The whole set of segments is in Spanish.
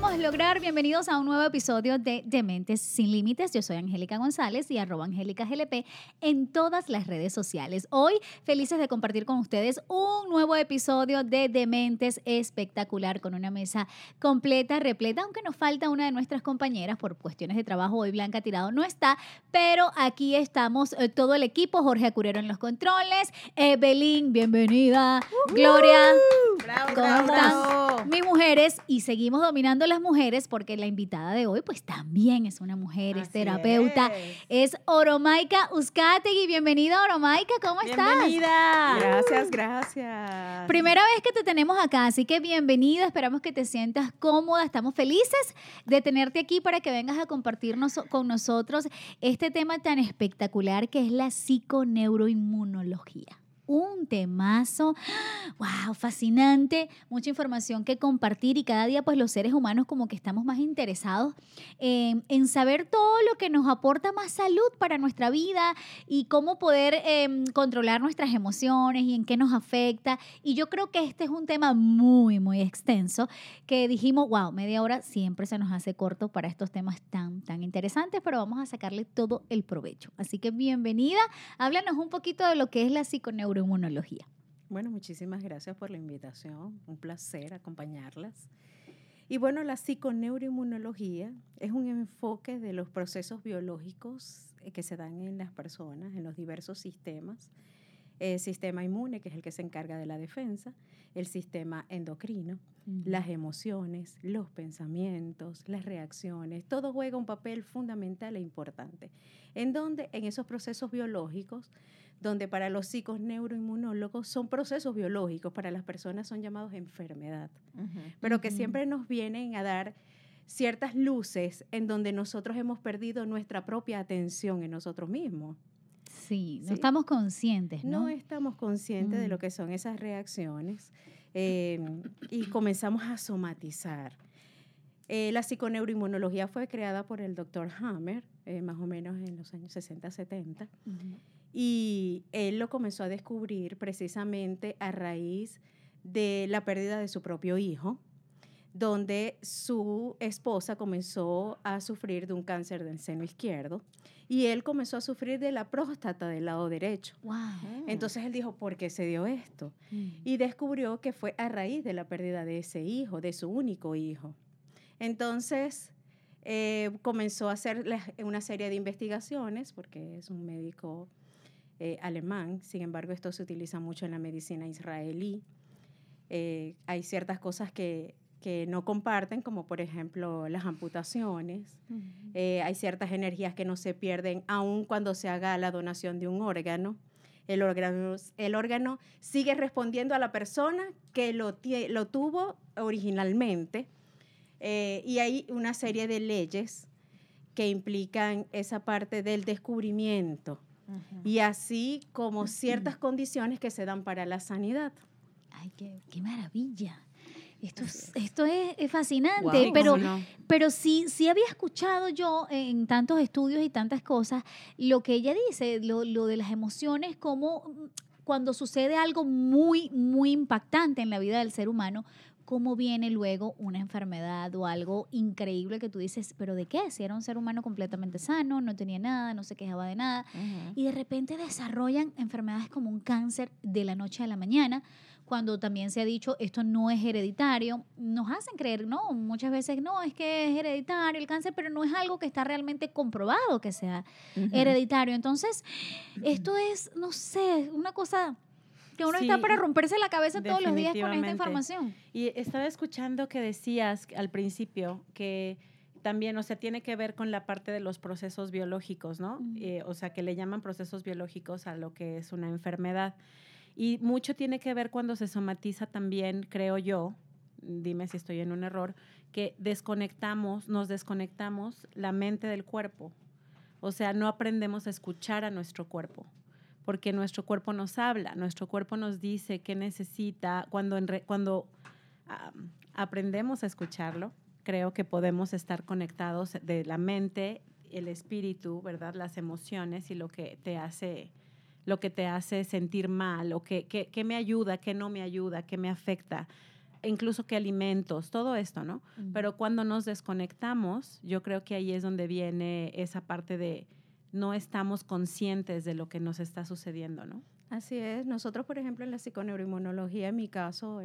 Podemos lograr. Bienvenidos a un nuevo episodio de Dementes sin Límites. Yo soy Angélica González y arroba Angélica GLP en todas las redes sociales. Hoy felices de compartir con ustedes un nuevo episodio de Dementes espectacular con una mesa completa, repleta, aunque nos falta una de nuestras compañeras por cuestiones de trabajo. Hoy Blanca Tirado no está, pero aquí estamos eh, todo el equipo. Jorge Acurero en los controles, Evelyn, bienvenida, Gloria. ¿Cómo están mis mujeres? Y seguimos dominando las mujeres porque la invitada de hoy pues también es una mujer, es terapeuta, es Oromaika Uzcategui. Bienvenida Oromaika, ¿cómo estás? Bienvenida. Gracias, gracias. Primera vez que te tenemos acá, así que bienvenida, esperamos que te sientas cómoda, estamos felices de tenerte aquí para que vengas a compartirnos con nosotros este tema tan espectacular que es la psiconeuroinmunología. Un temazo, wow, fascinante, mucha información que compartir y cada día pues los seres humanos como que estamos más interesados en, en saber todo lo que nos aporta más salud para nuestra vida y cómo poder em, controlar nuestras emociones y en qué nos afecta. Y yo creo que este es un tema muy, muy extenso que dijimos, wow, media hora siempre se nos hace corto para estos temas tan, tan interesantes, pero vamos a sacarle todo el provecho. Así que bienvenida, háblanos un poquito de lo que es la psiconeuroinmunología. Bueno, muchísimas gracias por la invitación. Un placer acompañarlas. Y bueno, la psiconeuroinmunología es un enfoque de los procesos biológicos eh, que se dan en las personas, en los diversos sistemas. El sistema inmune, que es el que se encarga de la defensa, el sistema endocrino, las emociones, los pensamientos, las reacciones, todo juega un papel fundamental e importante. En donde en esos procesos biológicos, donde para los psiconeuroinmunólogos son procesos biológicos, para las personas son llamados enfermedad, pero que Ujú. siempre nos vienen a dar ciertas luces en donde nosotros hemos perdido nuestra propia atención en nosotros mismos. Sí, no Sí. estamos conscientes, ¿no? No estamos conscientes de Mm. lo que son esas reacciones eh, y comenzamos a somatizar. Eh, la psiconeuroinmunología fue creada por el doctor Hammer, eh, más o menos en los años 60-70, Ujú. Y él lo comenzó a descubrir precisamente a raíz de la pérdida de su propio hijo, donde su esposa comenzó a sufrir de un cáncer del seno izquierdo y él comenzó a sufrir de la próstata del lado derecho. Wow. Entonces él dijo, ¿por qué se dio esto? Mm. Y descubrió que fue a raíz de la pérdida de ese hijo, de su único hijo. Entonces eh, comenzó a hacer una serie de investigaciones, porque es un médico eh, alemán, sin embargo esto se utiliza mucho en la medicina israelí. Eh, hay ciertas cosas que, que no comparten, como por ejemplo las amputaciones. Eh, hay ciertas energías que no se pierden aun cuando se haga la donación de un órgano. El órgano, el órgano sigue respondiendo a la persona que lo, lo tuvo originalmente. Eh, y hay una serie de leyes que implican esa parte del descubrimiento y así como ciertas condiciones que se dan para la sanidad. Ay, qué, qué maravilla. Esto es, esto es, es fascinante, pero, ¿cómo no? pero sí, sí había escuchado yo en tantos estudios y tantas cosas lo que ella dice, lo, lo de las emociones, como cuando sucede algo muy, muy impactante en la vida del ser humano, cómo viene luego una enfermedad o algo increíble que tú dices, pero ¿de qué? Si era un ser humano completamente sano, no tenía nada, no se quejaba de nada, y de repente desarrollan enfermedades como un cáncer de la noche a la mañana, cuando también se ha dicho esto no es hereditario, nos hacen creer, no, muchas veces no, es que es hereditario el cáncer, pero no es algo que está realmente comprobado que sea hereditario. Entonces, esto es, no sé, una cosa que uno está para romperse la cabeza todos los días con esta información. Y estaba escuchando que decías al principio que también, o sea, tiene que ver con la parte de los procesos biológicos, ¿no? Eh, o sea, que le llaman procesos biológicos a lo que es una enfermedad. Y mucho tiene que ver cuando se somatiza también, creo yo, dime si estoy en un error, que desconectamos, nos desconectamos la mente del cuerpo. O sea, no aprendemos a escuchar a nuestro cuerpo, porque nuestro cuerpo nos habla, nuestro cuerpo nos dice qué necesita. Cuando, en re- cuando am, aprendemos a escucharlo, creo que podemos estar conectados de la mente el espíritu, ¿verdad? Las emociones y lo que te hace lo que te hace sentir mal o que, que, me ayuda, que no me ayuda, que me afecta, incluso qué alimentos, todo esto, ¿no? Pero cuando nos desconectamos, yo creo que ahí es donde viene esa parte de no estamos conscientes de lo que nos está sucediendo, ¿no? Así es. Nosotros, por ejemplo, en la psiconeuroinmunología, en mi caso,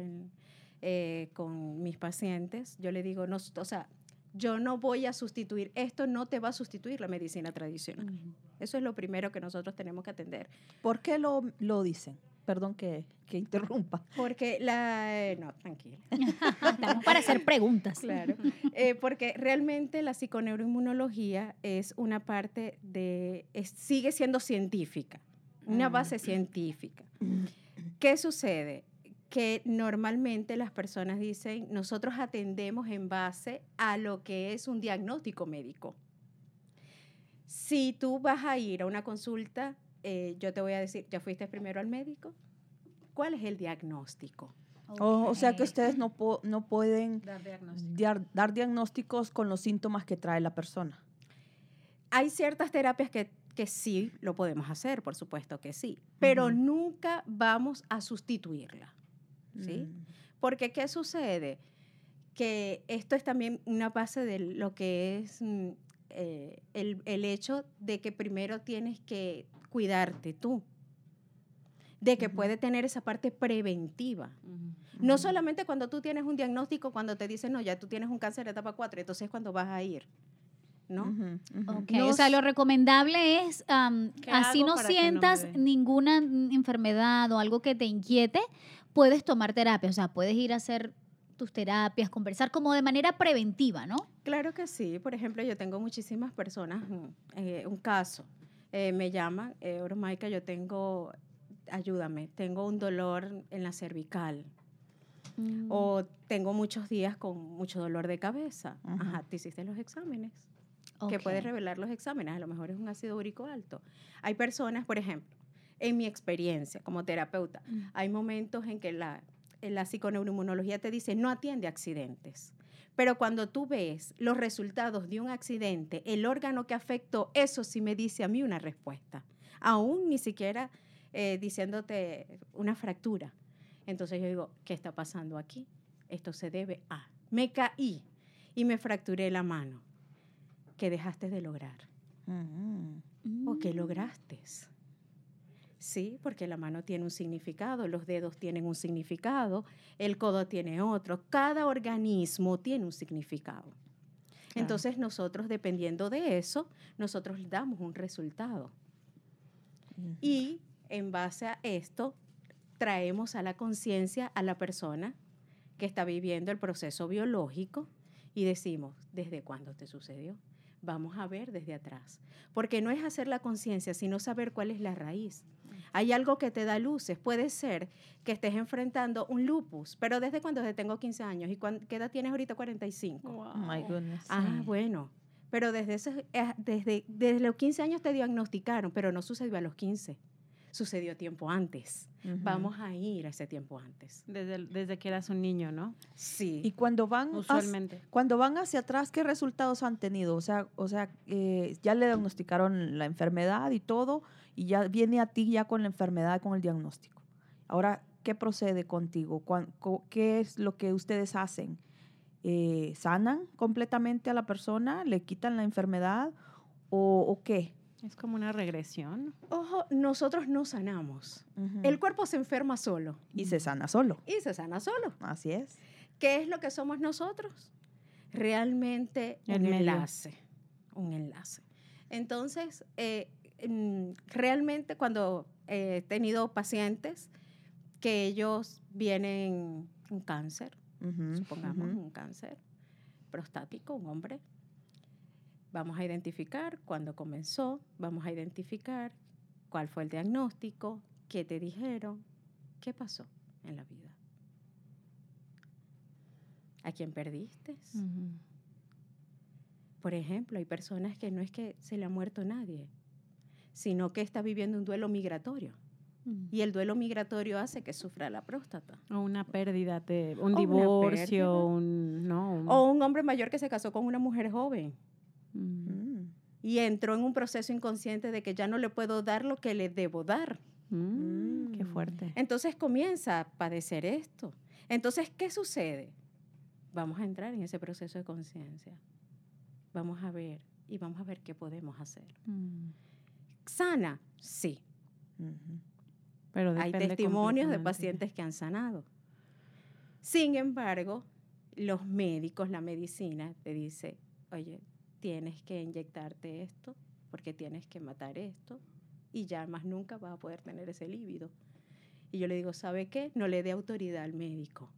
eh, con mis pacientes, yo le digo, no, o sea, yo no voy a sustituir, esto no te va a sustituir la medicina tradicional. Eso es lo primero que nosotros tenemos que atender. ¿Por qué lo, lo dicen? Perdón que, que interrumpa. Porque la... Eh, no, tranquila. Estamos para hacer preguntas. Claro. Eh, porque realmente la psiconeuroinmunología es una parte de... sigue siendo científica, una mm. base científica. ¿Qué sucede? que normalmente las personas dicen, nosotros atendemos en base a lo que es un diagnóstico médico. Si tú vas a ir a una consulta, eh, yo te voy a decir, ¿ya fuiste primero al médico? ¿Cuál es el diagnóstico? o sea que ustedes no, no pueden dar, diagnósticos con los síntomas que trae la persona. Hay ciertas terapias que, que sí lo podemos hacer, por supuesto que sí, pero nunca vamos a sustituirla. ¿sí? Mm. Porque ¿qué sucede? Que esto es también una base de lo que es mm, eh, el, hecho de que primero tienes que cuidarte tú, de que puede tener esa parte preventiva. No solamente cuando tú tienes un diagnóstico, cuando te dicen, no, ya tú tienes un cáncer de etapa 4, entonces es cuando vas a ir. ¿no? o sea, lo recomendable es, así no sientas ninguna enfermedad o algo que te inquiete, puedes tomar terapia, o sea, puedes ir a hacer tus terapias, conversar como de manera preventiva, ¿no? Claro que sí. Por ejemplo, yo tengo muchísimas personas, mm, eh, un caso, eh, me llaman, eh, yo tengo, ayúdame, tengo un dolor en la cervical. Mm. O tengo muchos días con mucho dolor de cabeza. Ajá, te hiciste los exámenes. ¿Qué Que puedes revelar los exámenes. A lo mejor es un ácido úrico alto. Hay personas, por ejemplo, en mi experiencia como terapeuta, mm. hay momentos en que la, la psiconeuroinmunología te dice no atiende accidentes. Pero cuando tú ves los resultados de un accidente, el órgano que afectó, eso sí me dice a mí una respuesta. Aún ni siquiera eh, diciéndote una fractura. Entonces yo digo, ¿qué está pasando aquí? Esto se debe a, me caí y me fracturé la mano. ¿Qué dejaste de lograr? Mm. ¿O qué lograste? Sí, porque la mano tiene un significado, los dedos tienen un significado, el codo tiene otro, cada organismo tiene un significado. Entonces nosotros, dependiendo de eso, nosotros damos un resultado. Y en base a esto, traemos a la conciencia a la persona que está viviendo el proceso biológico y decimos, ¿desde cuándo te sucedió? Vamos a ver desde atrás. Porque no es hacer la conciencia, sino saber cuál es la raíz. Hay algo que te da luces. Puede ser que estés enfrentando un lupus, pero ¿desde cuando tengo 15 años? ¿Y qué edad tienes ahorita? 45. Oh, my goodness. Ah, bueno. Pero desde, eh, desde, desde los 15 años te diagnosticaron, pero no sucedió a los 15 sucedió tiempo antes. Vamos a ir a ese tiempo antes. Desde, desde que eras un niño, ¿no? Sí. Y cuando van, Usualmente. cuando van hacia atrás, ¿qué resultados han tenido? O sea, o sea eh, ya le diagnosticaron la enfermedad y todo, y ya viene a ti ya con la enfermedad, con el diagnóstico. Ahora, ¿qué procede contigo? ¿Qué es lo que ustedes hacen? Eh, ¿Sanan completamente a la persona? ¿Le quitan la enfermedad? ¿O, o qué? Es como una regresión. Ojo, nosotros no sanamos. El cuerpo se enferma solo. Y se sana solo. Y se sana solo. Así es. ¿Qué es lo que somos nosotros? Realmente un enlace. Un enlace. Entonces, eh, realmente cuando he tenido pacientes que ellos vienen un cáncer, supongamos un cáncer prostático, un hombre, Vamos a identificar cuándo comenzó, vamos a identificar cuál fue el diagnóstico, qué te dijeron, qué pasó en la vida. ¿A quién perdiste? Por ejemplo, hay personas que no es que se le ha muerto nadie, sino que está viviendo un duelo migratorio. Y el duelo migratorio hace que sufra la próstata. O una pérdida, de, un divorcio, un, o un hombre mayor que se casó con una mujer joven. Mm. y entro en un proceso inconsciente de que ya no le puedo dar lo que le debo dar. Mm, qué fuerte. Entonces comienza a padecer esto. Entonces, ¿qué sucede? Vamos a entrar en ese proceso de conciencia. Vamos a ver y vamos a ver qué podemos hacer. ¿Sana? Sí. Pero Hay testimonios de pacientes que han sanado. Sin embargo, los médicos, la medicina, te dice, oye, tienes que inyectarte esto porque tienes que matar esto y ya más nunca vas a poder tener ese líbido. Y yo le digo, ¿sabe qué? No le dé autoridad al médico.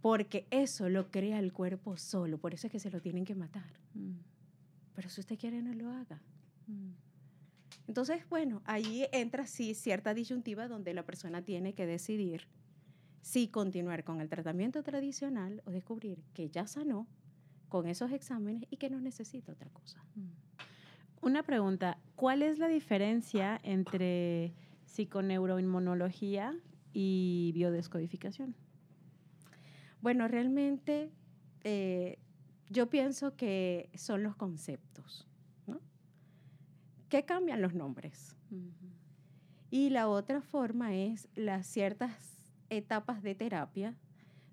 Porque eso lo crea el cuerpo solo, por eso es que se lo tienen que matar. Mm, Pero si usted quiere, no lo haga. mm. Entonces, bueno, ahí entra sí cierta disyuntiva donde la persona tiene que decidir si continuar con el tratamiento tradicional o descubrir que ya sanó con esos exámenes y que no necesita otra cosa. Una pregunta, ¿cuál es la diferencia entre psiconeuroinmunología y biodescodificación? Bueno, realmente eh, yo pienso que son los conceptos. Que cambian los nombres. Y la otra forma es las ciertas etapas de terapia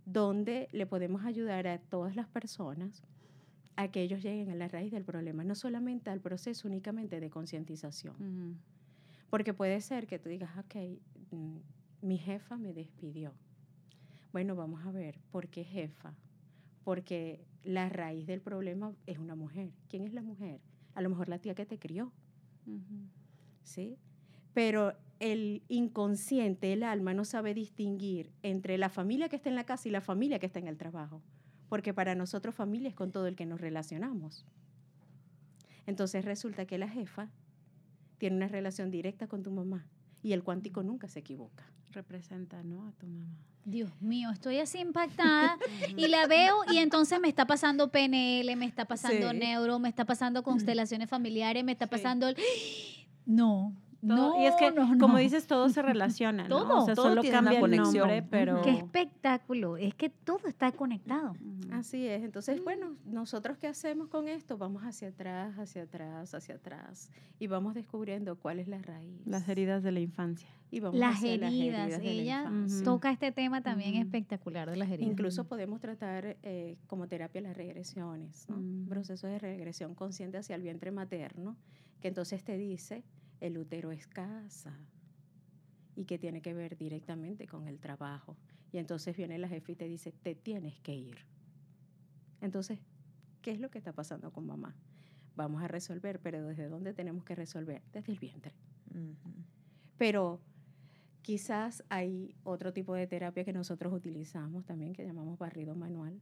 donde le podemos ayudar a todas las personas a que ellos lleguen a la raíz del problema, no solamente al proceso únicamente de concientización. Porque puede ser que tú digas, ok, mm, mi jefa me despidió. Bueno, vamos a ver, ¿por qué jefa? Porque la raíz del problema es una mujer. ¿Quién es la mujer? A lo mejor la tía que te crió. ¿Sí? Pero el inconsciente, el alma, no sabe distinguir entre la familia que está en la casa y la familia que está en el trabajo. Porque para nosotros familia es con todo el que nos relacionamos. Entonces resulta que la jefa tiene una relación directa con tu mamá y el cuántico nunca se equivoca. Representa, ¿no? A tu mamá. Dios mío, estoy así impactada y la veo y entonces me está pasando PNL, me está pasando Sí. neuro, me está pasando constelaciones familiares, me está Sí. pasando el... No, Todo- no, y es que, no, como no. dices, todo se relaciona, ¿no? Todo, o sea, todo solo tiene una cambia el conexión. nombre, pero... Qué espectáculo, es que todo está conectado. Así es. Entonces, bueno, nosotros qué hacemos con esto? Vamos hacia atrás, hacia atrás, hacia atrás y vamos descubriendo cuál es la raíz. Las heridas de la infancia. y vamos Las hacia heridas, de la ella toca este tema también Ujú. espectacular de las heridas. Incluso podemos tratar eh, como terapia las regresiones, ¿no? Mm. procesos de regresión consciente hacia el vientre materno, que entonces te dice el útero es casa y que tiene que ver directamente con el trabajo. Y entonces viene la jefa y te dice, te tienes que ir. Entonces, ¿qué es lo que está pasando con mamá? Vamos a resolver, pero ¿desde dónde tenemos que resolver? Desde el vientre. Pero quizás hay otro tipo de terapia que nosotros utilizamos también, que llamamos barrido manual,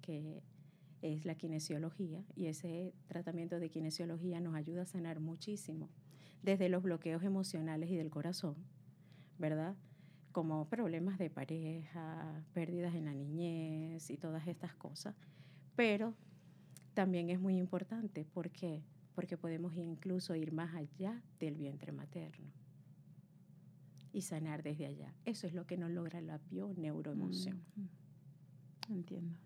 que es la kinesiología, y ese tratamiento de kinesiología nos ayuda a sanar muchísimo, desde los bloqueos emocionales y del corazón, ¿verdad? Como problemas de pareja, pérdidas en la niñez y todas estas cosas. Pero también es muy importante, ¿por qué? Porque podemos incluso ir más allá del vientre materno y sanar desde allá. Eso es lo que nos logra la bioneuroemoción. Mm. Entiendo.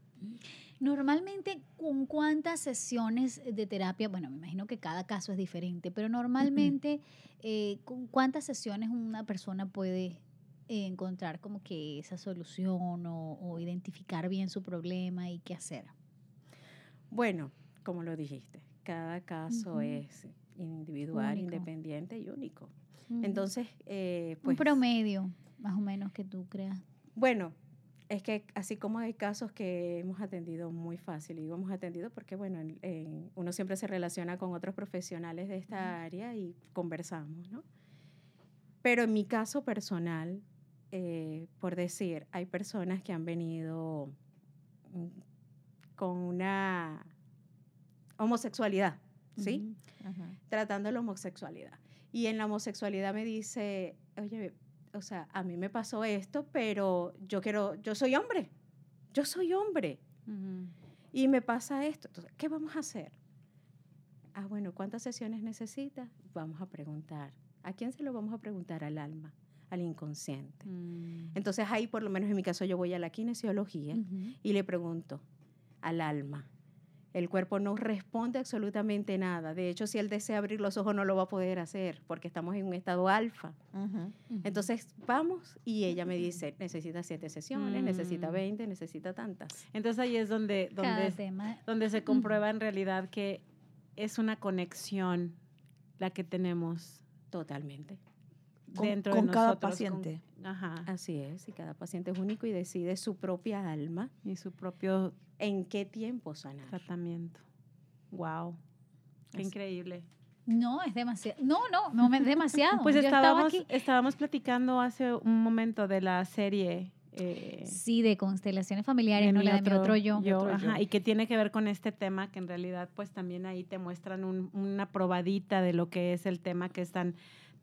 Normalmente, ¿con cuántas sesiones de terapia? Bueno, me imagino que cada caso es diferente, pero normalmente, eh, ¿con cuántas sesiones una persona puede eh, encontrar como que esa solución o, o identificar bien su problema y qué hacer? Bueno, como lo dijiste, cada caso es individual, Único. independiente y único. Entonces, eh, un pues, promedio, más o menos, que tú creas. bueno, es que así como hay casos que hemos atendido muy fácil, y digo hemos atendido porque, bueno, en- en- uno siempre se relaciona con otros profesionales de esta área y conversamos, ¿no? Pero en mi caso personal, eh, por decir, hay personas que han venido mm, con una homosexualidad, ¿sí? Ujú. Ajá. tratando la homosexualidad. Y en la homosexualidad me dice, oye, o sea, a mí me pasó esto, pero yo quiero, yo soy hombre, yo soy hombre y me pasa esto. Entonces, ¿qué vamos a hacer? Ah, bueno, ¿cuántas sesiones necesitas? Vamos a preguntar. ¿A quién se lo vamos a preguntar? Al alma, al inconsciente. Mm. Entonces ahí, por lo menos en mi caso, yo voy a la kinesiología y le pregunto al alma, El cuerpo no responde absolutamente nada. De hecho, si él desea abrir los ojos, no lo va a poder hacer porque estamos en un estado alfa. Entonces, vamos y ella me dice, necesita siete sesiones, necesita 20, mm. necesita tantas. Entonces ahí es donde, donde, donde se comprueba en realidad que es una conexión la que tenemos. Totalmente. Dentro con, de cada paciente. ajá. Así es, y cada paciente es único y decide su propia alma. Y su propio... ¿En qué tiempo sanar? Tratamiento. Wow. Qué increíble. No, es demasiado. No, no, no es demasiado. pues estábamos, estábamos platicando hace un momento de la serie eh, sí, de constelaciones familiares, no la de mi otro yo. y que tiene que ver con este tema que en realidad pues también ahí te muestran una probadita de lo que es el tema que es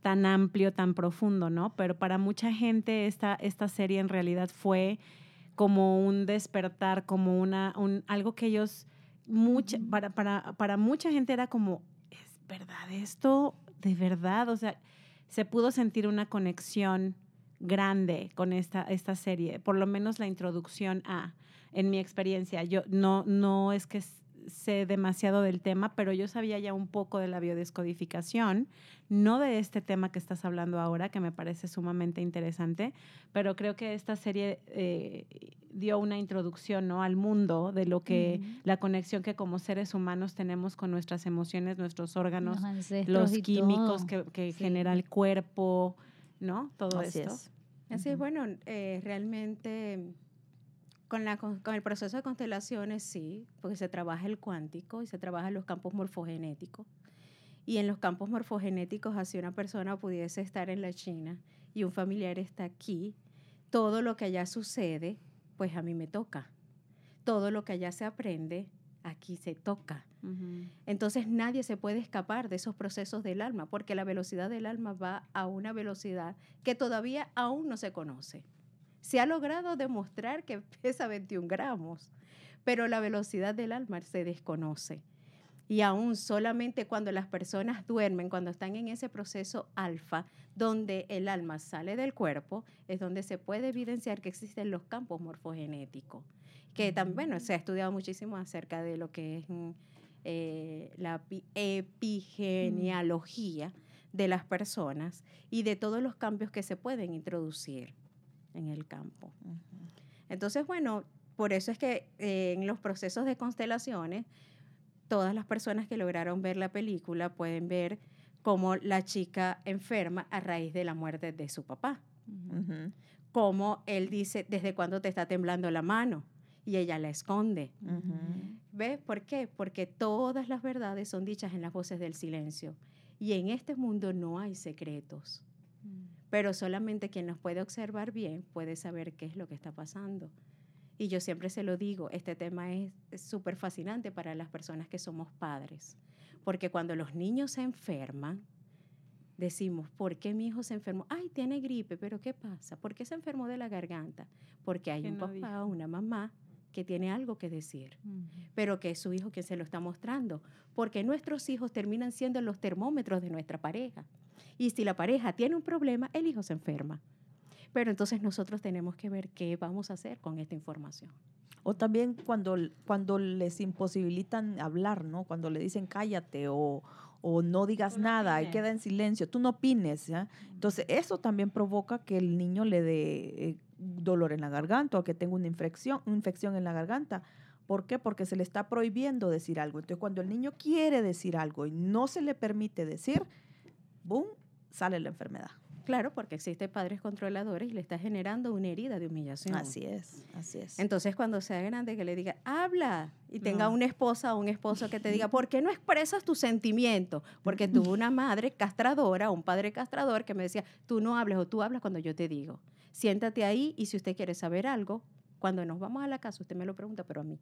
tan, amplio, tan profundo, ¿no? Pero para mucha gente esta, esta serie en realidad fue como un despertar, como una, un, algo que ellos, mucha, para, para, para mucha gente era como, ¿es verdad esto? ¿De verdad? O sea, se pudo sentir una conexión grande con esta, esta serie, por lo menos la introducción a, en mi experiencia. Yo no, no es que sé demasiado del tema, pero yo sabía ya un poco de la biodescodificación, no de este tema que estás hablando ahora, que me parece sumamente interesante, pero creo que esta serie eh, dio una introducción ¿no? al mundo de lo que, la conexión que como seres humanos tenemos con nuestras emociones, nuestros órganos, los, químicos que, genera el cuerpo, ¿no? Todo Así esto. Es. Así es, bueno, eh, realmente con, la, con el proceso de constelaciones sí, porque se trabaja el cuántico y se trabaja los campos morfogenéticos. Y en los campos morfogenéticos, así una persona pudiese estar en la China y un familiar está aquí, todo lo que allá sucede, pues a mí me toca. Todo lo que allá se aprende, aquí se toca. Entonces nadie se puede escapar de esos procesos del alma, porque la velocidad del alma va a una velocidad que todavía aún no se conoce. Se ha logrado demostrar que pesa 21 gramos, pero la velocidad del alma se desconoce. Y aún solamente cuando las personas duermen, cuando están en ese proceso alfa, donde el alma sale del cuerpo, es donde se puede evidenciar que existen los campos morfogenéticos que también, bueno, se ha estudiado muchísimo acerca de lo que es mm, eh, la epigenealogía de las personas y de todos los cambios que se pueden introducir en el campo. Entonces, bueno, por eso es que eh, en los procesos de constelaciones, todas las personas que lograron ver la película pueden ver cómo la chica enferma a raíz de la muerte de su papá. Como él dice, ¿desde cuándo te está temblando la mano? y ella la esconde. ¿Ves por qué? Porque todas las verdades son dichas en las voces del silencio. Y en este mundo no hay secretos. Pero solamente quien nos puede observar bien puede saber qué es lo que está pasando. Y yo siempre se lo digo, este tema es súper fascinante para las personas que somos padres. Porque cuando los niños se enferman, decimos, ¿por qué mi hijo se enfermó? Ay, tiene gripe, pero ¿qué pasa? ¿Por qué se enfermó de la garganta? Porque hay un papá o una mamá que tiene algo que decir, pero que es su hijo quien se lo está mostrando, porque nuestros hijos terminan siendo los termómetros de nuestra pareja. Y si la pareja tiene un problema, el hijo se enferma. Pero entonces nosotros tenemos que ver qué vamos a hacer con esta información. O también cuando, cuando les imposibilitan hablar, ¿no? Cuando le dicen cállate o, o no digas nada y queda en silencio, tú no opines. ¿ya? Entonces, eso también provoca que el niño le dé eh, dolor en la garganta o que tenga una infección, una infección en la garganta. ¿Por qué? Porque se le está prohibiendo decir algo. Entonces, cuando el niño quiere decir algo y no se le permite decir, ¡boom!, sale la enfermedad. Claro, porque existen padres controladores y le está generando una herida de humillación. Así es, así es. Entonces, cuando sea grande, que le diga, habla, y tenga una esposa o un esposo que te diga, ¿por qué no expresas tus sentimientos? Porque tuve una madre castradora, un padre castrador que me decía, tú no hables o tú hablas cuando yo te digo. Siéntate ahí y si usted quiere saber algo, cuando nos vamos a la casa, usted me lo pregunta, pero a mí.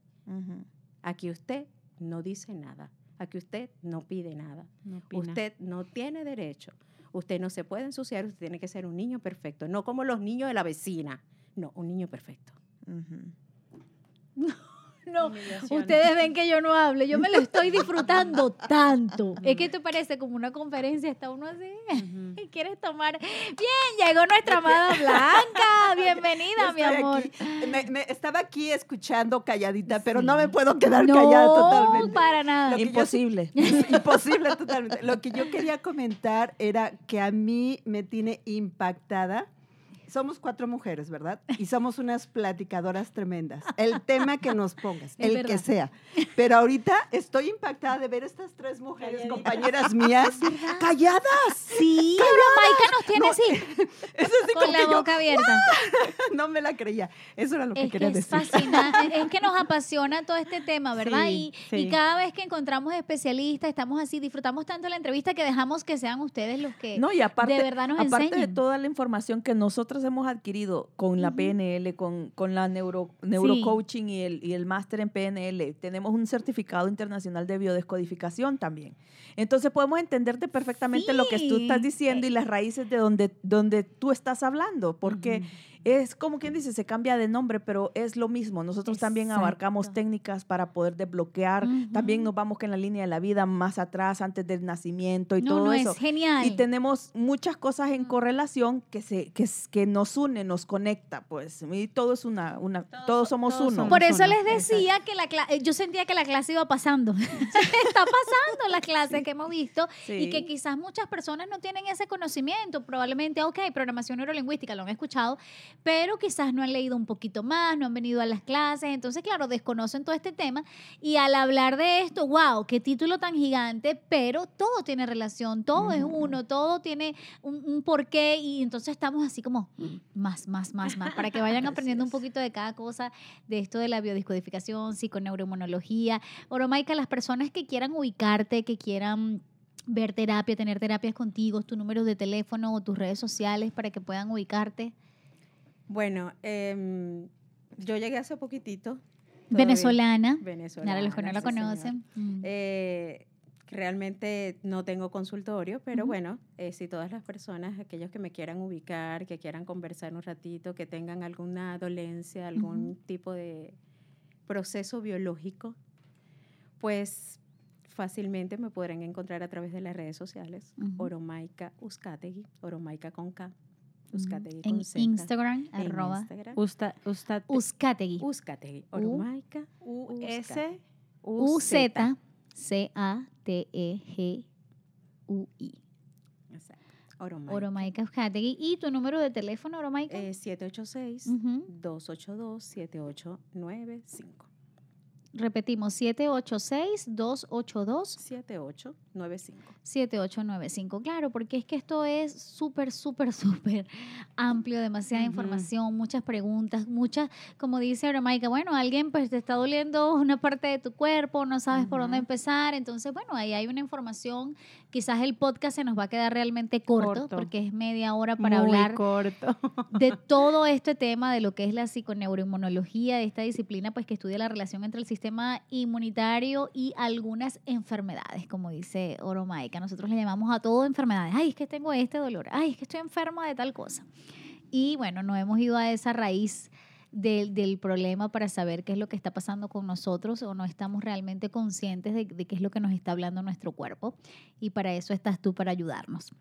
Aquí usted no dice nada. Aquí usted no pide nada. usted no tiene derecho Usted no se puede ensuciar, usted tiene que ser un niño perfecto, no como los niños de la vecina, no, un niño perfecto. No, ustedes ven que yo no hable, yo me lo estoy disfrutando tanto. Es que te parece como una conferencia, está uno así. ¿Quieres tomar? Bien, llegó nuestra amada Blanca. Bienvenida, mi amor. aquí. Me- me- estaba aquí escuchando calladita, pero no me puedo quedar no, callada totalmente. para nada. Yo- Imposible. Imposible totalmente. Lo que yo quería comentar era que a mí me tiene impactada. Somos cuatro mujeres, ¿verdad? Y somos unas platicadoras tremendas. El tema que nos pongas, el verdad. que sea. Pero ahorita estoy impactada de ver estas tres mujeres, compañeras mías, calladas. Sí, Maika nos tiene así, Es así con como la que yo boca abierta. no me la creía. Eso era lo que Es que quería es decir. fascinante, es que nos apasiona todo este tema, ¿verdad? Sí, y, y cada vez que encontramos especialistas, estamos así, disfrutamos tanto la entrevista que dejamos que sean ustedes los que No, y aparte, de verdad nos aparte de toda la información que nosotros hemos adquirido con la. PNL, con, con la neuro, neurocoaching y el, y el máster en PNL, tenemos un certificado internacional de biodescodificación también. Entonces podemos entenderte perfectamente lo que tú estás diciendo y las raíces de donde, donde tú estás hablando, porque es como quien dice, se cambia de nombre, pero es lo mismo. Nosotros también abarcamos técnicas para poder desbloquear, también nos vamos que en la línea de la vida más atrás, antes del nacimiento y no, todo no, eso. es genial. Y tenemos muchas cosas en correlación que se que, que nos une, nos conecta, pues. Y todo es una una todos, Todos so- somos todos uno. somos Por eso uno, les decía que la clase, yo sentía que la clase iba pasando. Está pasando las clases que hemos visto y que quizás muchas personas no tienen ese conocimiento. Probablemente, ok, programación neurolingüística lo han escuchado, pero quizás no han leído un poquito más, no han venido a las clases. Entonces, claro, desconocen todo este tema. Y al hablar de esto, wow, qué título tan gigante, pero todo tiene relación, todo es uno, todo tiene un, un porqué. Y entonces estamos así como más, más, más, más, para que vayan aprendiendo un poquito de cada cosa de esto de la biodescodificación, psiconeuroinmunología. Oromaica, las personas que quieran ubicarte, que quieran ver terapia, tener terapias contigo, tus números de teléfono o tus redes sociales para que puedan ubicarte. Bueno, em, yo llegué hace poquitito. Venezolana, Venezolana. para los que no la conocen. Mm. Eh, realmente no tengo consultorio, pero bueno, eh, si todas las personas, aquellos que me quieran ubicar, que quieran conversar un ratito, que tengan alguna dolencia, algún tipo de proceso biológico, pues fácilmente me podrán encontrar a través de las redes sociales. Oromaica Uzcategui, Oromaica con K. Uzcategui en Z. Instagram, en arroba Instagram. Usta, usta, Uzcategui. Uzcategui, Oromaica U, S, S, U-Z-C-A-T-E-G-U-I. Exacto. Oromaica. Oromaica Uzcategui. ¿Y tu número de teléfono, Oromaica? Eh, 786 Ujú. 282 7895 Repetimos, 786-282. 7895 7895, claro, porque es que esto es súper, súper, súper amplio, demasiada información, muchas preguntas, muchas, como dice Aramaica, bueno, alguien pues te está doliendo una parte de tu cuerpo, no sabes por dónde empezar, entonces, bueno, ahí hay una información, quizás el podcast se nos va a quedar realmente corto, Corto. porque es media hora para muy hablar corto. de todo este tema de lo que es la psiconeuroinmunología, de esta disciplina, pues que estudia la relación entre el sistema inmunitario y algunas enfermedades, como dice Oromaica. Nosotros le llamamos a todo enfermedades. Ay, es que tengo este dolor. Ay, es que estoy enferma de tal cosa. Y bueno, no hemos ido a esa raíz del, del problema para saber qué es lo que está pasando con nosotros o no estamos realmente conscientes de qué es lo que nos está hablando nuestro cuerpo. Y para eso estás tú, para ayudarnos.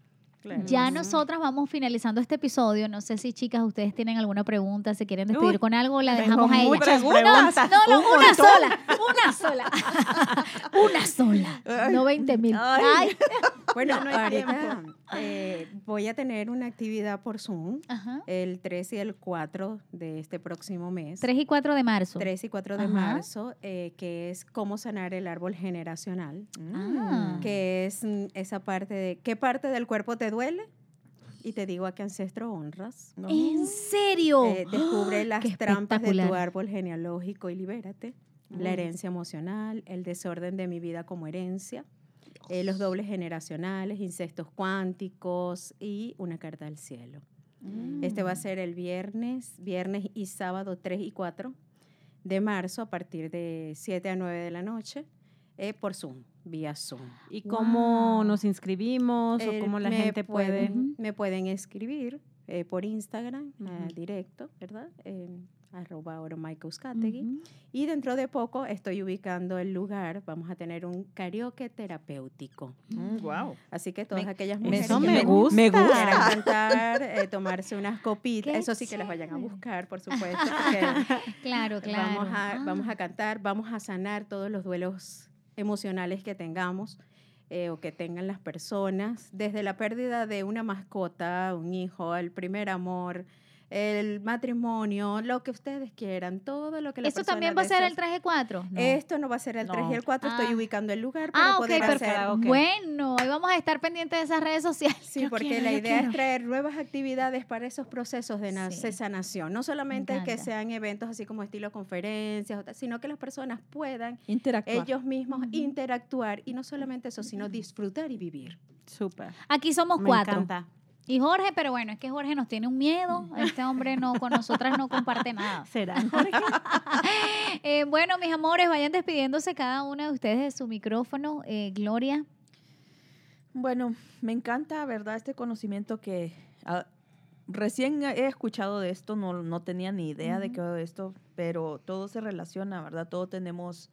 Claro. Ya nosotras vamos finalizando este episodio. No sé si chicas ustedes tienen alguna pregunta, se quieren despedir Uy, con algo, la dejamos a ella. muchas No, preguntas, No, no, un una sola, una sola, una sola, Ay. no 20 mil. Ay. Ay. Bueno, no hay ahorita eh, voy a tener una actividad por Zoom Ajá. el 3 y el 4 de este próximo mes. 3 y 4 de marzo. 3 y 4 de Ajá. marzo, eh, que es cómo sanar el árbol generacional, Ah. que es mm, esa parte de qué parte del cuerpo te duele y te digo a qué ancestro honras. ¿En serio? Eh, descubre las qué trampas de tu árbol genealógico y libérate. La herencia emocional, el desorden de mi vida como herencia, eh, los dobles generacionales, incestos cuánticos y una carta al cielo. Este Mm. va a ser el viernes, viernes y sábado 3 y 4 de marzo a partir de 7 a 9 de la noche eh, por Zoom, vía Zoom. ¿Y cómo Wow. nos inscribimos o Eh, cómo la gente puede? pueden- Me pueden escribir eh, por Instagram, eh, Ujú. directo, ¿verdad? Arroba Oromaicauscategui. Ujú. Y dentro de poco estoy ubicando el lugar, vamos a tener un karaoke terapéutico. wow. Así que todas Me- aquellas me- mujeres Eso que me me gusta. Me quieran gusta. cantar, eh, tomarse unas copitas, Qué eso sí que las vayan a buscar, por supuesto, Claro, claro. Vamos, a, vamos Ah. a cantar, vamos a sanar todos los duelos emocionales que tengamos eh, o que tengan las personas, desde la pérdida de una mascota, un hijo, el primer amor, el matrimonio, lo que ustedes quieran, todo lo que la ¿Eso persona también va a ser el desee. traje 4? Esto no va a ser el 3 y No. el 4, Ah. estoy ubicando el lugar para Ah, ok, poder perfecto. hacer. Bueno, ahí vamos a estar pendientes de esas redes sociales. Sí, Yo porque quiero, la idea quiero. es traer nuevas actividades para esos procesos de, Sí. de sanación. No solamente que sean eventos así como estilo conferencias, sino que las personas puedan Interactuar. ellos mismos interactuar y no solamente eso, sino disfrutar y vivir. Súper. Aquí somos Me cuatro. encanta. Y Jorge, pero bueno, es que Jorge nos tiene un miedo. Este hombre no con nosotras no comparte nada. ¿Será, Jorge? Eh, bueno, mis amores, vayan despidiéndose cada una de ustedes de su micrófono. Eh, Gloria. Bueno, me encanta, ¿verdad? Este conocimiento que ah, recién he escuchado de esto, no, no tenía ni idea de Ujú. que esto, pero todo se relaciona, ¿verdad? Todos tenemos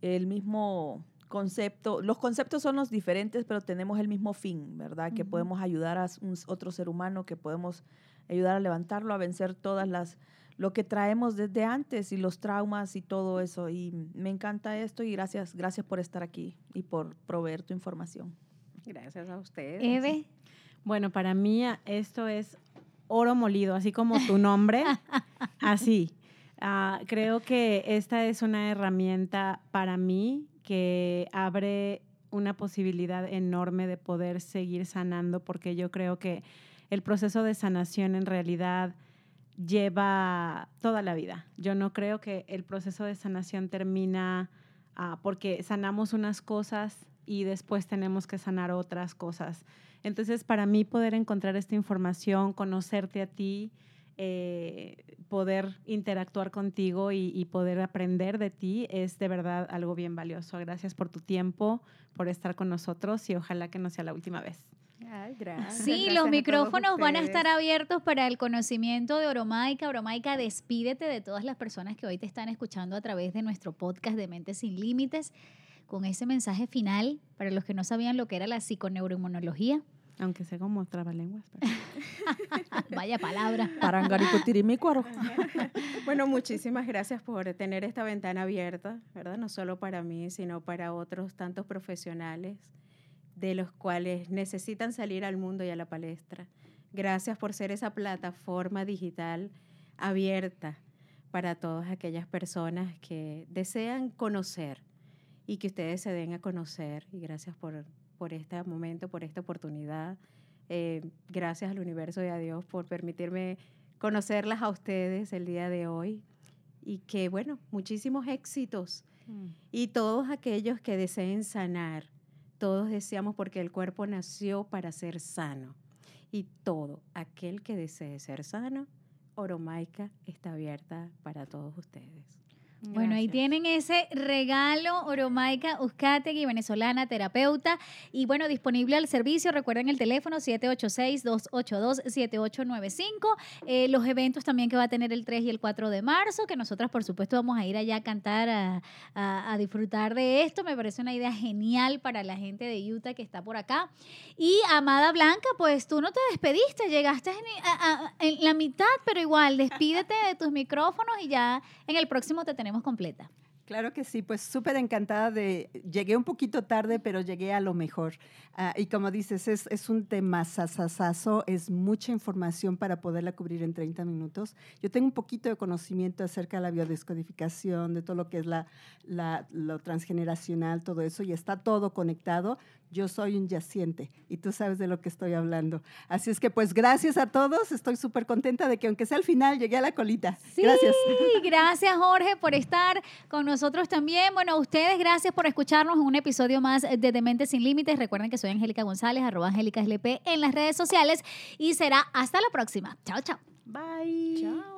el mismo concepto. Los conceptos son los diferentes, pero tenemos el mismo fin, ¿verdad? Que podemos ayudar a un otro ser humano, que podemos ayudar a levantarlo, a vencer todas las lo que traemos desde antes y los traumas y todo eso. Y me encanta esto y gracias, gracias por estar aquí y por proveer tu información. Gracias a ustedes. Eve. Bueno, para mí ah, esto es oro molido, así como tu nombre, así. Ah, creo que esta es una herramienta para mí que abre una posibilidad enorme de poder seguir sanando, porque yo creo que el proceso de sanación en realidad lleva toda la vida. Yo no creo que el proceso de sanación termina ah, porque sanamos unas cosas y después tenemos que sanar otras cosas. Entonces, para mí poder encontrar esta información, conocerte a ti, eh, poder interactuar contigo y, y poder aprender de ti es de verdad algo bien valioso. Gracias por tu tiempo, por estar con nosotros y ojalá que no sea la última vez. Ay, gracias. Sí, gracias a los micrófonos van a estar abiertos para el conocimiento de Oromaica. Oromaica, despídete de todas las personas que hoy te están escuchando a través de nuestro podcast de Mentes Sin Límites con ese mensaje final para los que no sabían lo que era la psiconeuroinmunología. Aunque sea como trabalenguas. pero- Vaya palabra. Parangaricutirimícuaro. Bueno, muchísimas gracias por tener esta ventana abierta, ¿verdad? No solo para mí, sino para otros tantos profesionales de los cuales necesitan salir al mundo y a la palestra. Gracias por ser esa plataforma digital abierta para todas aquellas personas que desean conocer y que ustedes se den a conocer. Y gracias por, por este momento, por esta oportunidad. Eh, gracias al universo y a Dios por permitirme conocerlas a ustedes el día de hoy. Y que, bueno, muchísimos éxitos. Y todos aquellos que deseen sanar, todos deseamos porque el cuerpo nació para ser sano. Y todo aquel que desee ser sano, Oromaica está abierta para todos ustedes. Bueno, ahí tienen ese regalo, Oromaica Uzcategui, venezolana, terapeuta, y bueno, disponible al servicio, recuerden el teléfono 786-282-7895, Eh, los eventos también que va a tener el 3 y el 4 de marzo, que nosotras por supuesto vamos a ir allá a cantar, a, a- a disfrutar de esto, me parece una idea genial para la gente de Utah que está por acá. Y Amada Blanca, pues tú no te despediste, llegaste en, a- en la mitad, pero igual, despídete de tus micrófonos y ya en el próximo te tenemos completa. Claro que sí, pues súper encantada de, llegué un poquito tarde, pero llegué a lo mejor. Ah, y como dices, es, es un tema sasasazo, es mucha información para poderla cubrir en 30 minutos. Yo tengo un poquito de conocimiento acerca de la biodescodificación, de todo lo que es la, la- lo transgeneracional, todo eso, y está todo conectado. Yo soy un yaciente y tú sabes de lo que estoy hablando. Así es que pues gracias a todos, estoy súper contenta de que aunque sea al final, llegué a la colita. Gracias. Sí, gracias Jorge por estar con nosotros también. Bueno, a ustedes gracias por escucharnos en un episodio más de Demente Sin Límites. Recuerden que soy Angélica González, arroba Angélica en las redes sociales y será hasta la próxima. Chao, chao. Bye. Chao.